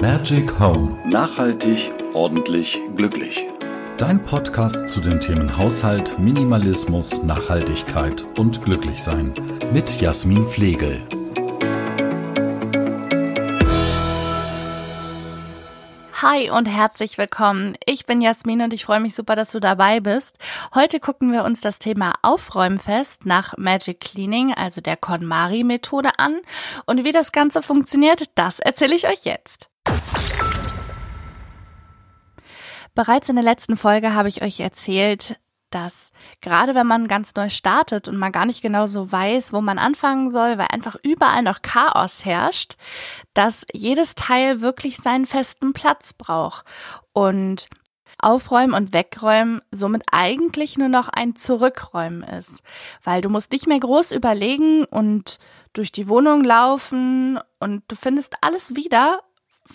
Magic Home. Nachhaltig, ordentlich, glücklich. Dein Podcast zu den Themen Haushalt, Minimalismus, Nachhaltigkeit und Glücklichsein. Mit Jasmin Flegel. Hi und herzlich willkommen. Ich bin Jasmin und ich freue mich super, dass du dabei bist. Heute gucken wir uns das Thema Aufräumfest nach Magic Cleaning, also der KonMari-Methode an. Und wie das Ganze funktioniert, das erzähle ich euch jetzt. Bereits in der letzten Folge habe ich euch erzählt, dass gerade wenn man ganz neu startet und man gar nicht genau so weiß, wo man anfangen soll, weil einfach überall noch Chaos herrscht, dass jedes Teil wirklich seinen festen Platz braucht. Und Aufräumen und Wegräumen somit eigentlich nur noch ein Zurückräumen ist, weil du musst nicht mehr groß überlegen und durch die Wohnung laufen und du findest alles wieder,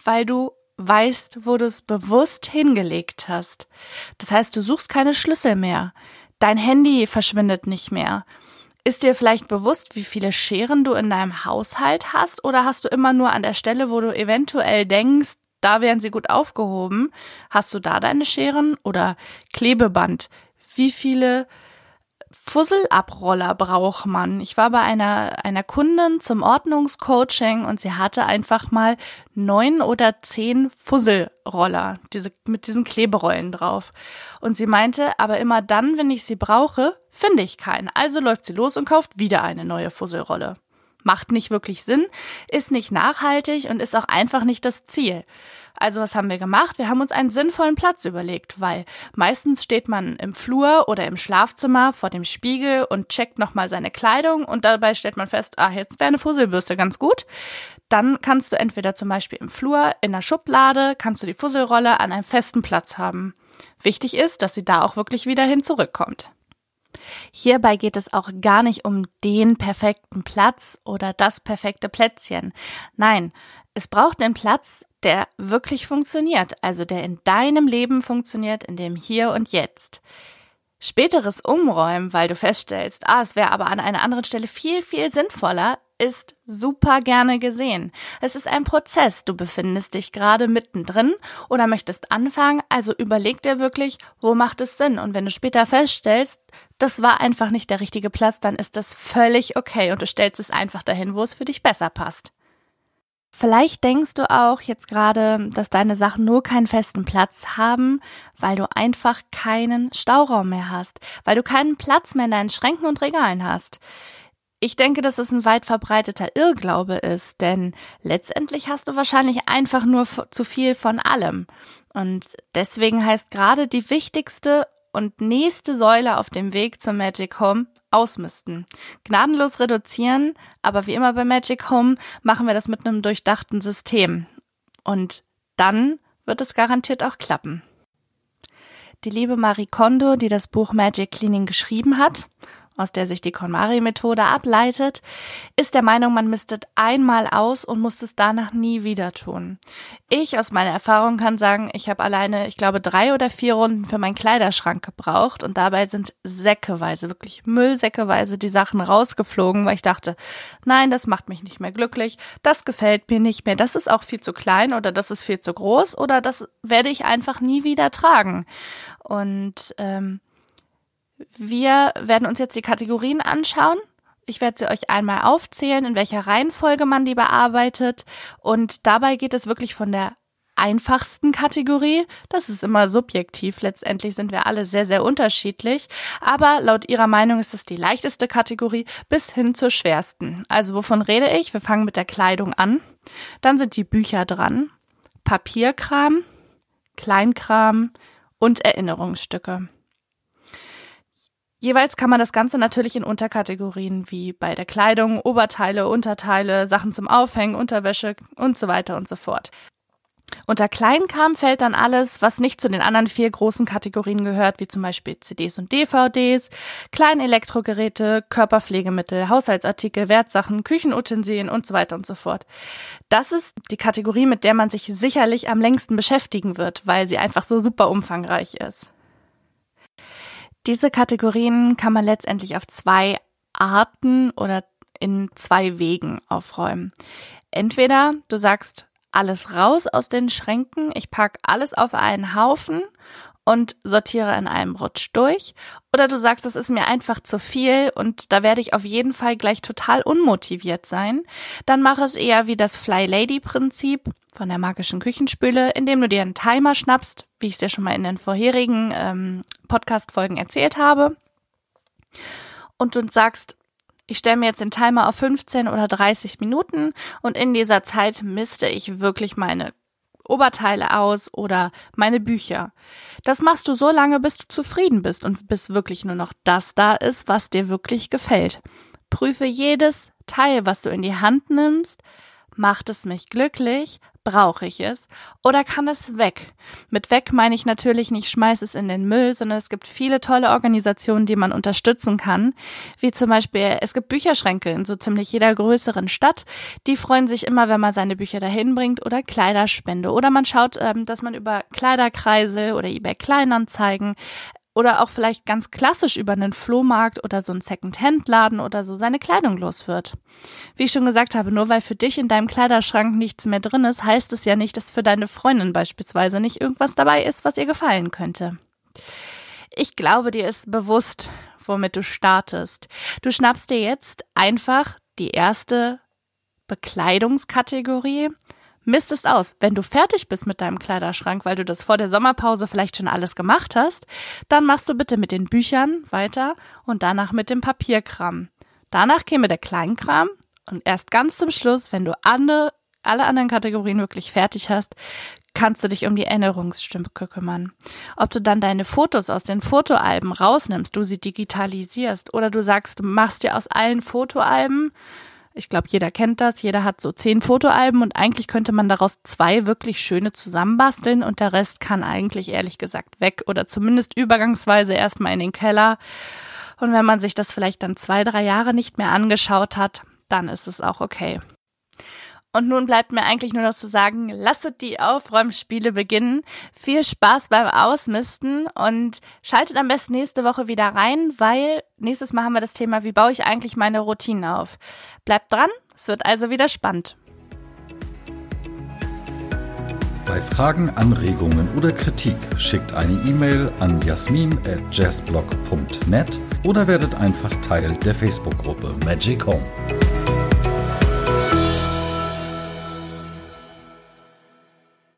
weil du weißt, wo du es bewusst hingelegt hast. Das heißt, du suchst keine Schlüssel mehr. Dein Handy verschwindet nicht mehr. Ist dir vielleicht bewusst, wie viele Scheren du in deinem Haushalt hast oder hast du immer nur an der Stelle, wo du eventuell denkst, da wären sie gut aufgehoben, hast du da deine Scheren oder Klebeband? Wie viele Fusselabroller braucht man. Ich war bei einer, einer Kundin zum Ordnungscoaching und sie hatte einfach mal neun oder zehn Fusselroller, diese, mit diesen Kleberollen drauf. Und sie meinte, aber immer dann, wenn ich sie brauche, finde ich keinen. Also läuft sie los und kauft wieder eine neue Fusselrolle. Macht nicht wirklich Sinn, ist nicht nachhaltig und ist auch einfach nicht das Ziel. Also was haben wir gemacht? Wir haben uns einen sinnvollen Platz überlegt, weil meistens steht man im Flur oder im Schlafzimmer vor dem Spiegel und checkt nochmal seine Kleidung und dabei stellt man fest, ah, jetzt wäre eine Fusselbürste ganz gut. Dann kannst du entweder zum Beispiel im Flur, in der Schublade, kannst du die Fusselrolle an einem festen Platz haben. Wichtig ist, dass sie da auch wirklich wieder hin zurückkommt. Hierbei geht es auch gar nicht um den perfekten Platz oder das perfekte Plätzchen. Nein, es braucht einen Platz, der wirklich funktioniert, also der in deinem Leben funktioniert, in dem Hier und Jetzt. Späteres Umräumen, weil du feststellst, ah, es wäre aber an einer anderen Stelle viel, viel sinnvoller, ist super gerne gesehen. Es ist ein Prozess. Du befindest dich gerade mittendrin oder möchtest anfangen, also überleg dir wirklich, wo macht es Sinn? Und wenn du später feststellst, das war einfach nicht der richtige Platz, dann ist das völlig okay und du stellst es einfach dahin, wo es für dich besser passt. Vielleicht denkst du auch jetzt gerade, dass deine Sachen nur keinen festen Platz haben, weil du einfach keinen Stauraum mehr hast, weil du keinen Platz mehr in deinen Schränken und Regalen hast. Ich denke, dass es ein weit verbreiteter Irrglaube ist, denn letztendlich hast du wahrscheinlich einfach nur zu viel von allem. Und deswegen heißt gerade die wichtigste und nächste Säule auf dem Weg zum Magic Home ausmisten. Gnadenlos reduzieren, aber wie immer bei Magic Home machen wir das mit einem durchdachten System. Und dann wird es garantiert auch klappen. Die liebe Marie Kondo, die das Buch Magic Cleaning geschrieben hat aus der sich die KonMari-Methode ableitet, ist der Meinung, man mistet einmal aus und muss es danach nie wieder tun. Ich aus meiner Erfahrung kann sagen, ich habe alleine, ich glaube, drei oder vier Runden für meinen Kleiderschrank gebraucht und dabei sind säckeweise, wirklich Müllsäckeweise die Sachen rausgeflogen, weil ich dachte, nein, das macht mich nicht mehr glücklich, das gefällt mir nicht mehr, das ist auch viel zu klein oder das ist viel zu groß oder das werde ich einfach nie wieder tragen. Und ähm, wir werden uns jetzt die Kategorien anschauen. Ich werde sie euch einmal aufzählen, in welcher Reihenfolge man die bearbeitet. Und dabei geht es wirklich von der einfachsten Kategorie. Das ist immer subjektiv. Letztendlich sind wir alle sehr, sehr unterschiedlich. Aber laut ihrer Meinung ist es die leichteste Kategorie bis hin zur schwersten. Also wovon rede ich? Wir fangen mit der Kleidung an. Dann sind die Bücher dran. Papierkram, Kleinkram und Erinnerungsstücke. Jeweils kann man das Ganze natürlich in Unterkategorien wie bei der Kleidung, Oberteile, Unterteile, Sachen zum Aufhängen, Unterwäsche und so weiter und so fort. Unter Kleinkram fällt dann alles, was nicht zu den anderen vier großen Kategorien gehört, wie zum Beispiel CDs und DVDs, Kleinelektrogeräte, Körperpflegemittel, Haushaltsartikel, Wertsachen, Küchenutensilien und so weiter und so fort. Das ist die Kategorie, mit der man sich sicherlich am längsten beschäftigen wird, weil sie einfach so super umfangreich ist. Diese Kategorien kann man letztendlich auf zwei Arten oder in zwei Wegen aufräumen. Entweder du sagst, alles raus aus den Schränken, ich pack alles auf einen Haufen und sortiere in einem Rutsch durch. Oder du sagst, es ist mir einfach zu viel und da werde ich auf jeden Fall gleich total unmotiviert sein. Dann mach es eher wie das Fly Lady Prinzip von der magischen Küchenspüle, indem du dir einen Timer schnappst, wie ich es dir schon mal in den vorherigen ähm, Podcast-Folgen erzählt habe. Und du sagst, ich stelle mir jetzt den Timer auf 15 oder 30 Minuten und in dieser Zeit misste ich wirklich meine Oberteile aus oder meine Bücher. Das machst du so lange, bis du zufrieden bist und bis wirklich nur noch das da ist, was dir wirklich gefällt. Prüfe jedes Teil, was du in die Hand nimmst. Macht es mich glücklich? Brauche ich es oder kann es weg? Mit weg meine ich natürlich nicht schmeiß es in den Müll, sondern es gibt viele tolle Organisationen, die man unterstützen kann. Wie zum Beispiel, es gibt Bücherschränke in so ziemlich jeder größeren Stadt. Die freuen sich immer, wenn man seine Bücher dahin bringt oder Kleiderspende. Oder man schaut, ähm, dass man über Kleiderkreise oder eBay Kleinanzeigen oder auch vielleicht ganz klassisch über einen Flohmarkt oder so einen Second-Hand-Laden oder so seine Kleidung los wird. Wie ich schon gesagt habe, nur weil für dich in deinem Kleiderschrank nichts mehr drin ist, heißt es ja nicht, dass für deine Freundin beispielsweise nicht irgendwas dabei ist, was ihr gefallen könnte. Ich glaube, dir ist bewusst, womit du startest. Du schnappst dir jetzt einfach die erste Bekleidungskategorie mistest aus. Wenn du fertig bist mit deinem Kleiderschrank, weil du das vor der Sommerpause vielleicht schon alles gemacht hast, dann machst du bitte mit den Büchern weiter und danach mit dem Papierkram. Danach käme der Kleinkram und erst ganz zum Schluss, wenn du andere, alle anderen Kategorien wirklich fertig hast, kannst du dich um die Erinnerungsstücke kümmern. Ob du dann deine Fotos aus den Fotoalben rausnimmst, du sie digitalisierst oder du sagst, du machst dir aus allen Fotoalben ich glaube, jeder kennt das. Jeder hat so zehn Fotoalben und eigentlich könnte man daraus zwei wirklich schöne zusammenbasteln und der Rest kann eigentlich ehrlich gesagt weg oder zumindest übergangsweise erstmal in den Keller. Und wenn man sich das vielleicht dann zwei, drei Jahre nicht mehr angeschaut hat, dann ist es auch okay. Und nun bleibt mir eigentlich nur noch zu sagen, lasset die Aufräumspiele beginnen. Viel Spaß beim Ausmisten und schaltet am besten nächste Woche wieder rein, weil nächstes Mal haben wir das Thema, wie baue ich eigentlich meine Routinen auf. Bleibt dran, es wird also wieder spannend. Bei Fragen, Anregungen oder Kritik schickt eine E-Mail an jasmin@jazzblog.net oder werdet einfach Teil der Facebook-Gruppe Magic Home.